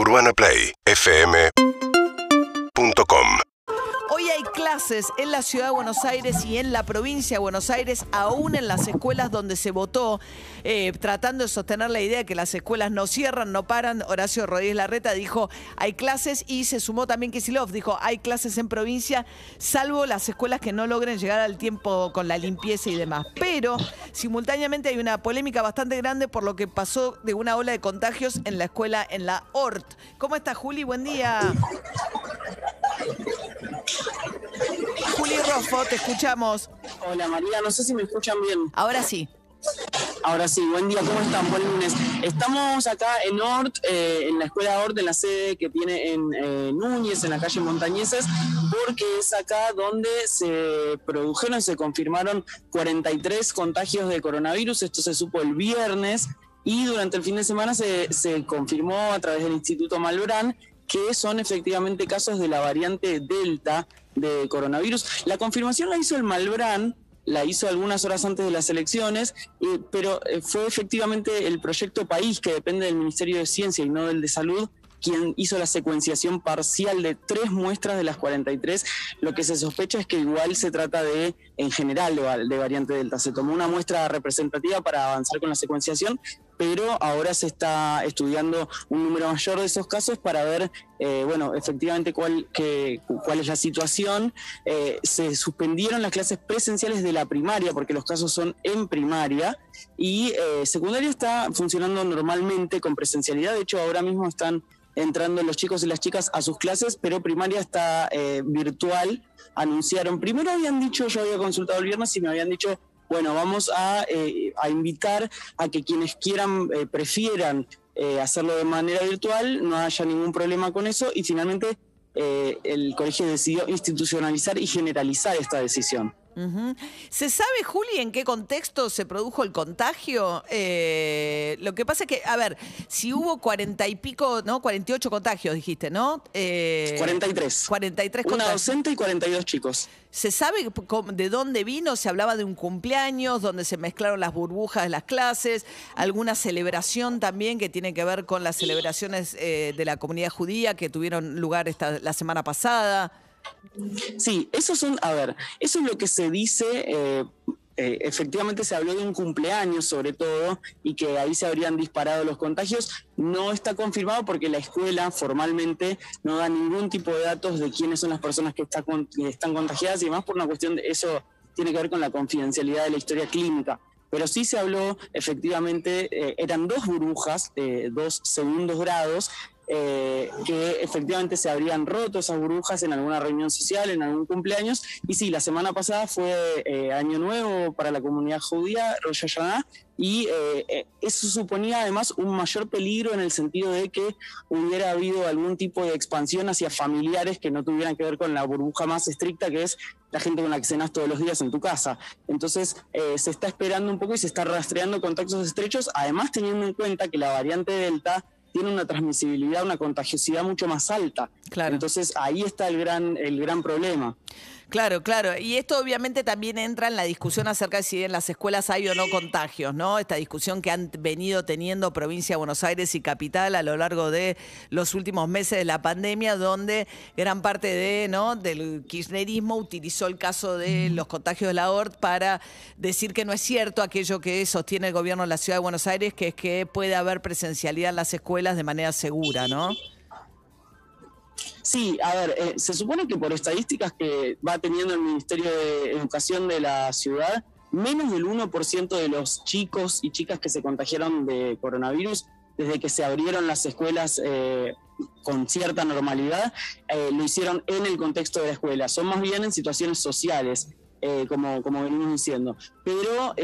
UrbanaPlayFM.com Hoy hay clases en la ciudad de Buenos Aires y en la provincia de Buenos Aires, aún en las escuelas donde se votó, eh, tratando de sostener la idea de que las escuelas no cierran, no paran. Horacio Rodríguez Larreta dijo, hay clases y se sumó también Kisilov, dijo, hay clases en provincia, salvo las escuelas que no logren llegar al tiempo con la limpieza y demás. Pero simultáneamente hay una polémica bastante grande por lo que pasó de una ola de contagios en la escuela en la ORT. ¿Cómo está Juli? Buen día. Juli Roffo, te escuchamos. Hola María, no sé si me escuchan bien. Ahora sí. Ahora sí, buen día, ¿cómo están? Buen lunes. Estamos acá en Ort, eh, en la escuela Ort, en la sede que tiene en eh, Núñez, en la calle Montañeses, porque es acá donde se produjeron y se confirmaron 43 contagios de coronavirus. Esto se supo el viernes y durante el fin de semana se, se confirmó a través del Instituto Malbrán que son efectivamente casos de la variante Delta de coronavirus. La confirmación la hizo el Malbrán, la hizo algunas horas antes de las elecciones, pero eh, fue efectivamente el proyecto País, que depende del Ministerio de Ciencia y no del de Salud, quien hizo la secuenciación parcial de tres muestras de las 43. Lo que se sospecha es que igual se trata de, en general, de variante Delta. Se tomó una muestra representativa para avanzar con la secuenciación, pero ahora se está estudiando un número mayor de esos casos para ver, eh, bueno, efectivamente cuál, que, cuál es la situación. Eh, se suspendieron las clases presenciales de la primaria, porque los casos son en primaria, y eh, secundaria está funcionando normalmente con presencialidad. De hecho, ahora mismo están entrando los chicos y las chicas a sus clases, pero primaria está virtual. Anunciaron, primero habían dicho, yo había consultado el viernes y me habían dicho, bueno, vamos a, eh, a invitar a que quienes quieran, eh, prefieran eh, hacerlo de manera virtual, no haya ningún problema con eso y finalmente eh, el colegio decidió institucionalizar y generalizar esta decisión. ¿Se sabe, Juli, en qué contexto se produjo el contagio? Eh, lo que pasa es que, a ver, si hubo cuarenta y pico, ¿no? 48 contagios, dijiste, ¿no? Eh, 43. 43 Una contagios. docente y 42 chicos. ¿Se sabe de dónde vino? ¿Se hablaba de un cumpleaños donde se mezclaron las burbujas de las clases? ¿Alguna celebración también que tiene que ver con las celebraciones eh, de la comunidad judía que tuvieron lugar esta, la semana pasada? Sí, esos son, a ver, eso es lo que se dice. eh, eh, efectivamente se habló de un cumpleaños sobre todo y que ahí se habrían disparado los contagios. No está confirmado porque la escuela formalmente no da ningún tipo de datos de quiénes son las personas que, están contagiadas y demás por una cuestión de eso tiene que ver con la confidencialidad de la historia clínica. Pero sí se habló, efectivamente, eh, eran dos burbujas, de dos segundos grados, eh, que efectivamente se habrían roto esas burbujas en alguna reunión social, en algún cumpleaños. Y sí, la semana pasada fue eh, Año Nuevo para la comunidad judía, Rosh Hashanah, y eh, eso suponía además un mayor peligro en el sentido de que hubiera habido algún tipo de expansión hacia familiares que no tuvieran que ver con la burbuja más estricta, que es la gente con la que cenas todos los días en tu casa. Entonces, se está esperando un poco y se está rastreando contactos estrechos, además teniendo en cuenta que la variante Delta tiene una transmisibilidad, una contagiosidad mucho más alta. Claro. Entonces ahí está el gran, el gran problema. Claro, claro. Y esto obviamente también entra en la discusión acerca de si en las escuelas hay o no contagios, ¿no? Esta discusión que han venido teniendo provincia de Buenos Aires y capital a lo largo de los últimos meses de la pandemia, donde gran parte de, ¿no? del kirchnerismo utilizó el caso de los contagios de la ORT para decir que no es cierto aquello que sostiene el gobierno de la ciudad de Buenos Aires, que es que puede haber presencialidad en las escuelas de manera segura, ¿no? Sí, a ver, eh, se supone que por estadísticas que va teniendo el Ministerio de Educación de la ciudad, menos del 1% de los chicos y chicas que se contagiaron de coronavirus desde que se abrieron las escuelas eh, con cierta normalidad, eh, lo hicieron en el contexto de la escuela. Son más bien en situaciones sociales. eh, como, como venimos diciendo. Pero,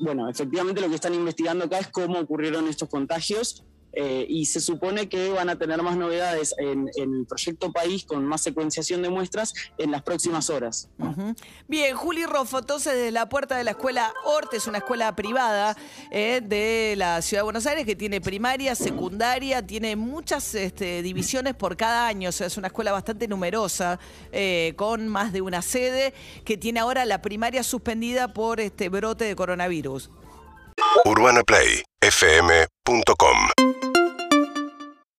bueno, efectivamente lo que están investigando acá es cómo ocurrieron estos contagios eh, y se supone que van a tener más novedades en, en el proyecto País con más secuenciación de muestras en las próximas horas. Bien, Juli Roffo, entonces desde la puerta de la escuela Orte, es una escuela privada eh, de la Ciudad de Buenos Aires que tiene primaria, secundaria, tiene muchas este, divisiones por cada año, o sea, es una escuela bastante numerosa, eh, con más de una sede, que tiene ahora la primaria suspendida por este brote de coronavirus. UrbanaPlayFM.com